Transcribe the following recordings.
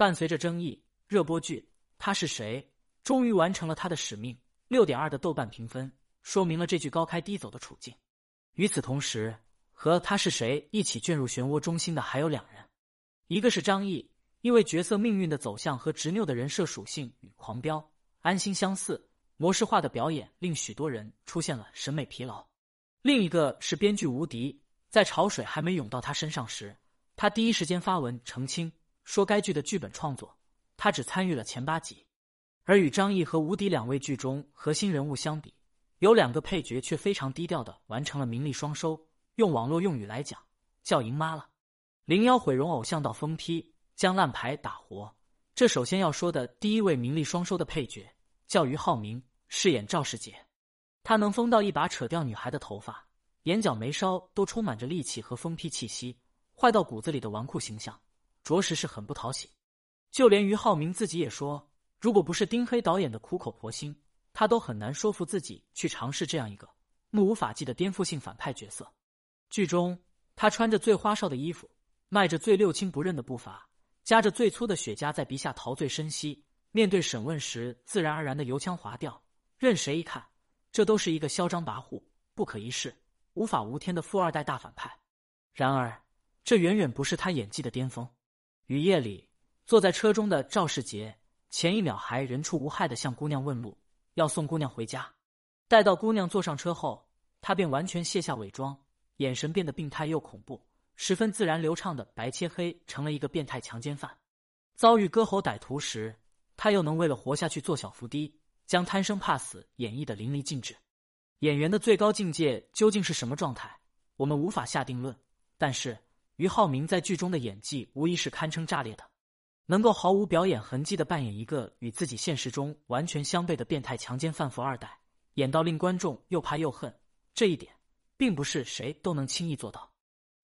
伴随着争议，热播剧《他是谁》终于完成了他的使命，六点二的豆瓣评分说明了这剧高开低走的处境。与此同时，和他是谁一起卷入漩涡中心的还有两人，一个是张译，因为角色命运的走向和执拗的人设属性与《狂飙》《安心》相似，模式化的表演令许多人出现了审美疲劳；另一个是编剧吴迪，在潮水还没涌到他身上时，他第一时间发文澄清，说该剧的剧本创作他只参与了前八集，而与张译和吴迪两位剧中核心人物相比，有两个配角却非常低调的完成了名利双收。用网络用语来讲，叫赢妈了。零幺毁容偶像到疯批，将烂牌打活。这首先要说的第一位名利双收的配角叫俞灏明，饰演赵世杰。他能疯到一把扯掉女孩的头发，眼角眉梢都充满着戾气和疯批气息，坏到骨子里的纨绔形象，着实是很不讨喜。就连俞灏明自己也说，如果不是丁黑导演的苦口婆心，他都很难说服自己去尝试这样一个目无法纪的颠覆性反派角色。剧中，他穿着最花哨的衣服，迈着最六亲不认的步伐，夹着最粗的雪茄在鼻下陶醉深吸。面对审问时，自然而然的油腔滑调，任谁一看，这都是一个嚣张跋扈、不可一世、无法无天的富二代大反派。然而，这远远不是他演技的巅峰。雨夜里，坐在车中的赵世杰，前一秒还人畜无害的向姑娘问路，要送姑娘回家。待到姑娘坐上车后，他便完全卸下伪装。眼神变得病态又恐怖，十分自然流畅的白切黑，成了一个变态强奸犯。遭遇割喉歹徒时，他又能为了活下去做小伏低，将贪生怕死演绎的淋漓尽致。演员的最高境界究竟是什么状态，我们无法下定论。但是俞灏明在剧中的演技无疑是堪称炸裂的，能够毫无表演痕迹的扮演一个与自己现实中完全相悖的变态强奸犯富二代，演到令观众又怕又恨。这一点。并不是谁都能轻易做到，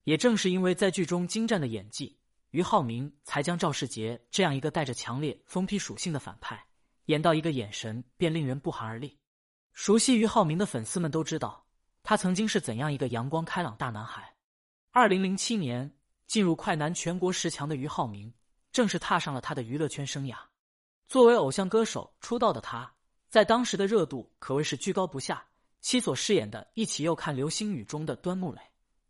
也正是因为在剧中精湛的演技，俞灏明才将赵世杰这样一个带着强烈疯批属性的反派演到一个眼神便令人不寒而栗。熟悉俞灏明的粉丝们都知道，他曾经是怎样一个阳光开朗大男孩。二零零七年进入快男全国十强的俞灏明，正式踏上了他的娱乐圈生涯。作为偶像歌手出道的他，在当时的热度可谓是居高不下。其所饰演的《一起又看流星雨》中的端木磊，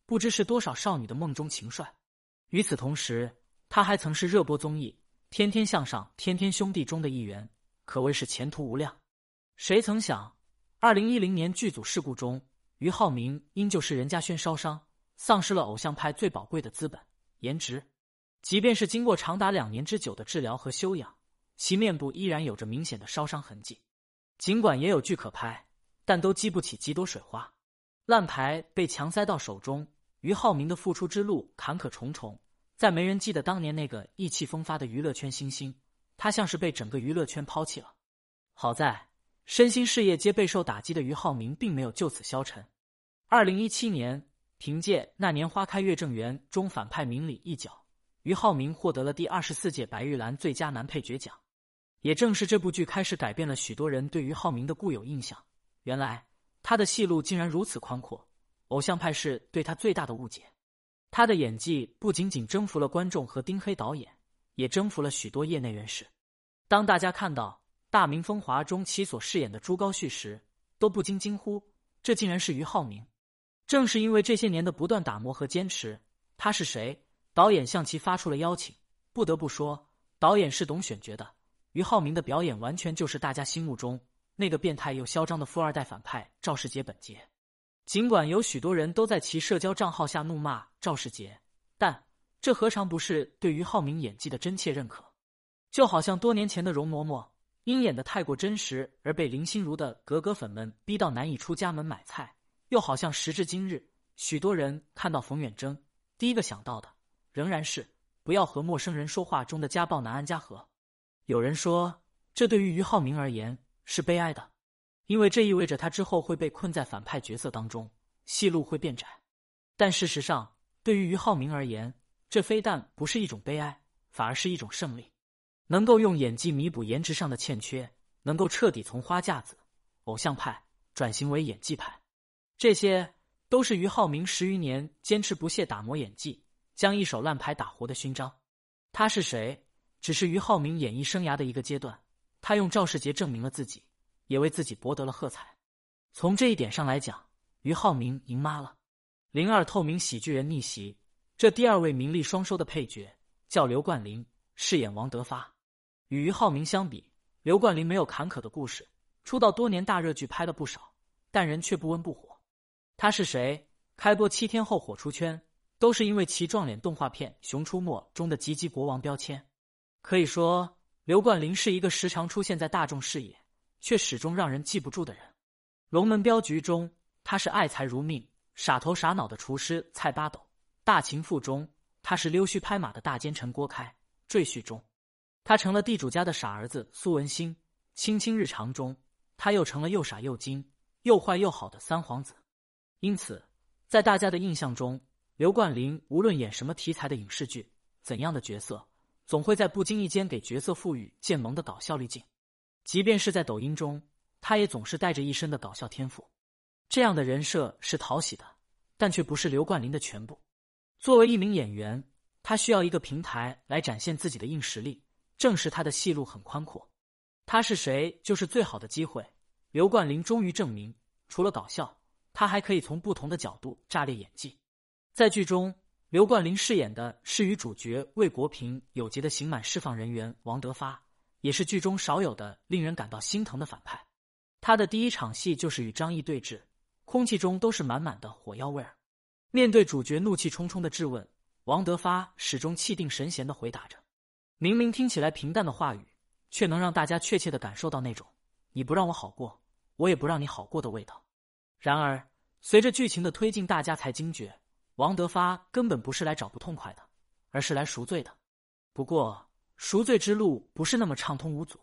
不知是多少少女的梦中情帅。与此同时，他还曾是热播综艺《天天向上》《天天兄弟》中的一员，可谓是前途无量。谁曾想，二零一零年剧组事故中，俞灏明因救世人家轩烧伤，丧失了偶像派最宝贵的资本——颜值。即便是经过长达两年之久的治疗和修养，其面部依然有着明显的烧伤痕迹。尽管也有剧可拍。但都激不起几朵水花，烂牌被强塞到手中，俞灏明的复出之路坎坷重重。再没人记得当年那个意气风发的娱乐圈新星，他像是被整个娱乐圈抛弃了。好在身心事业皆备受打击的俞灏明并没有就此消沉。二零一七年，凭借《那年花开月正圆》中反派明里一角，俞灏明获得了第二十四届白玉兰最佳男配角奖。也正是这部剧开始改变了许多人对俞灏明的固有印象。原来他的戏路竟然如此宽阔，偶像派是对他最大的误解。他的演技不仅仅征服了观众和丁黑导演，也征服了许多业内人士。当大家看到《大明风华》中其所饰演的朱高煦时，都不禁惊呼：“这竟然是俞灏明！”正是因为这些年的不断打磨和坚持，他是谁？导演向其发出了邀请。不得不说，导演是懂选角的。俞灏明的表演完全就是大家心目中。那个变态又嚣张的富二代反派赵世杰本杰，尽管有许多人都在其社交账号下怒骂赵世杰，但这何尝不是对于浩明演技的真切认可？就好像多年前的容嬷嬷，因演的太过真实而被林心如的格格粉们逼到难以出家门买菜；又好像时至今日，许多人看到冯远征，第一个想到的仍然是“不要和陌生人说话”中的家暴男安家和。有人说，这对于于浩明而言。是悲哀的，因为这意味着他之后会被困在反派角色当中，戏路会变窄。但事实上，对于俞灏明而言，这非但不是一种悲哀，反而是一种胜利。能够用演技弥补颜值上的欠缺，能够彻底从花架子、偶像派转型为演技派，这些都是俞灏明十余年坚持不懈打磨演技，将一手烂牌打活的勋章。他是谁？只是俞灏明演艺生涯的一个阶段。他用赵世杰证明了自己，也为自己博得了喝彩。从这一点上来讲，俞灏明赢妈了。零二透明喜剧人逆袭，这第二位名利双收的配角叫刘冠霖，饰演王德发。与俞灏明相比，刘冠霖没有坎坷的故事，出道多年大热剧拍了不少，但人却不温不火。他是谁？开播七天后火出圈，都是因为其撞脸动画片《熊出没》中的“吉吉国王”标签。可以说。刘冠霖是一个时常出现在大众视野，却始终让人记不住的人。《龙门镖局》中，他是爱财如命、傻头傻脑的厨师蔡八斗；《大秦赋》中，他是溜须拍马的大奸臣郭开；《赘婿》中，他成了地主家的傻儿子苏文兴；《卿卿日常》中，他又成了又傻又精、又坏又好的三皇子。因此，在大家的印象中，刘冠霖无论演什么题材的影视剧、怎样的角色。总会在不经意间给角色赋予渐萌的搞笑滤镜，即便是在抖音中，他也总是带着一身的搞笑天赋。这样的人设是讨喜的，但却不是刘冠霖的全部。作为一名演员，他需要一个平台来展现自己的硬实力，正是他的戏路很宽阔。他是谁，就是最好的机会。刘冠霖终于证明，除了搞笑，他还可以从不同的角度炸裂演技。在剧中。刘冠霖饰演的是与主角魏国平有结的刑满释放人员王德发，也是剧中少有的令人感到心疼的反派。他的第一场戏就是与张译对峙，空气中都是满满的火药味儿。面对主角怒气冲冲的质问，王德发始终气定神闲的回答着。明明听起来平淡的话语，却能让大家确切的感受到那种“你不让我好过，我也不让你好过”的味道。然而，随着剧情的推进，大家才惊觉。王德发根本不是来找不痛快的，而是来赎罪的。不过，赎罪之路不是那么畅通无阻。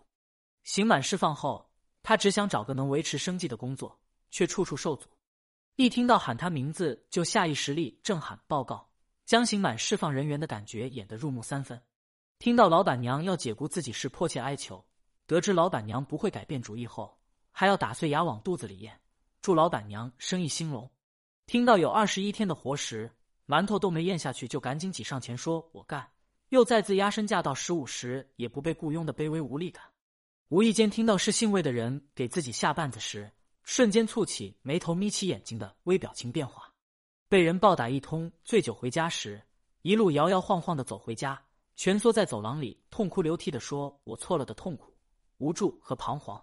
刑满释放后，他只想找个能维持生计的工作，却处处受阻。一听到喊他名字，就下意识地正喊报告，将刑满释放人员的感觉演得入木三分。听到老板娘要解雇自己时迫切哀求，得知老板娘不会改变主意后，还要打碎牙往肚子里咽，祝老板娘生意兴隆。听到有二十一天的活时，馒头都没咽下去，就赶紧挤上前说：“我干。”又再次压身价到十五时也不被雇佣的卑微无力感。无意间听到是姓魏的人给自己下绊子时，瞬间蹙起眉头，眯起眼睛的微表情变化。被人暴打一通，醉酒回家时，一路摇摇晃晃的走回家，蜷缩在走廊里痛哭流涕的说：“我错了”的痛苦、无助和彷徨，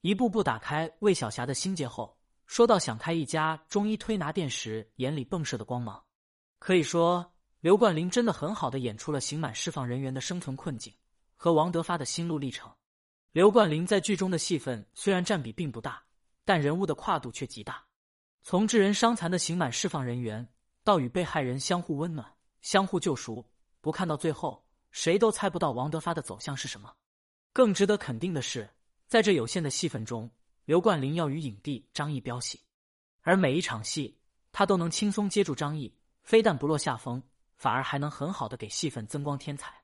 一步步打开魏小霞的心结后。说到想开一家中医推拿店时，眼里迸射的光芒，可以说刘冠霖真的很好的演出了刑满释放人员的生存困境和王德发的心路历程。刘冠霖在剧中的戏份虽然占比并不大，但人物的跨度却极大。从致人伤残的刑满释放人员，到与被害人相互温暖、相互救赎，不看到最后，谁都猜不到王德发的走向是什么。更值得肯定的是，在这有限的戏份中。刘冠霖要与影帝张译飙戏，而每一场戏他都能轻松接住张译，非但不落下风，反而还能很好的给戏份增光添彩。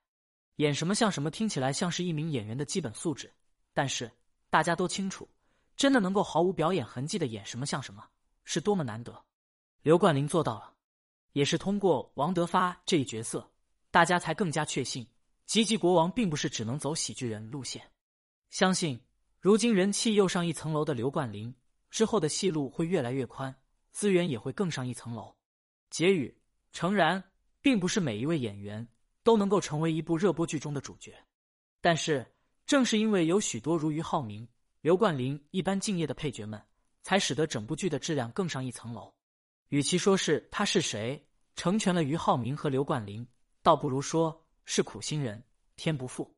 演什么像什么，听起来像是一名演员的基本素质，但是大家都清楚，真的能够毫无表演痕迹的演什么像什么，是多么难得。刘冠霖做到了，也是通过王德发这一角色，大家才更加确信，吉吉国王并不是只能走喜剧人路线，相信。如今人气又上一层楼的刘冠霖，之后的戏路会越来越宽，资源也会更上一层楼。结语：诚然，并不是每一位演员都能够成为一部热播剧中的主角，但是正是因为有许多如俞灏明、刘冠霖一般敬业的配角们，才使得整部剧的质量更上一层楼。与其说是他是谁成全了俞灏明和刘冠霖，倒不如说是苦心人天不负。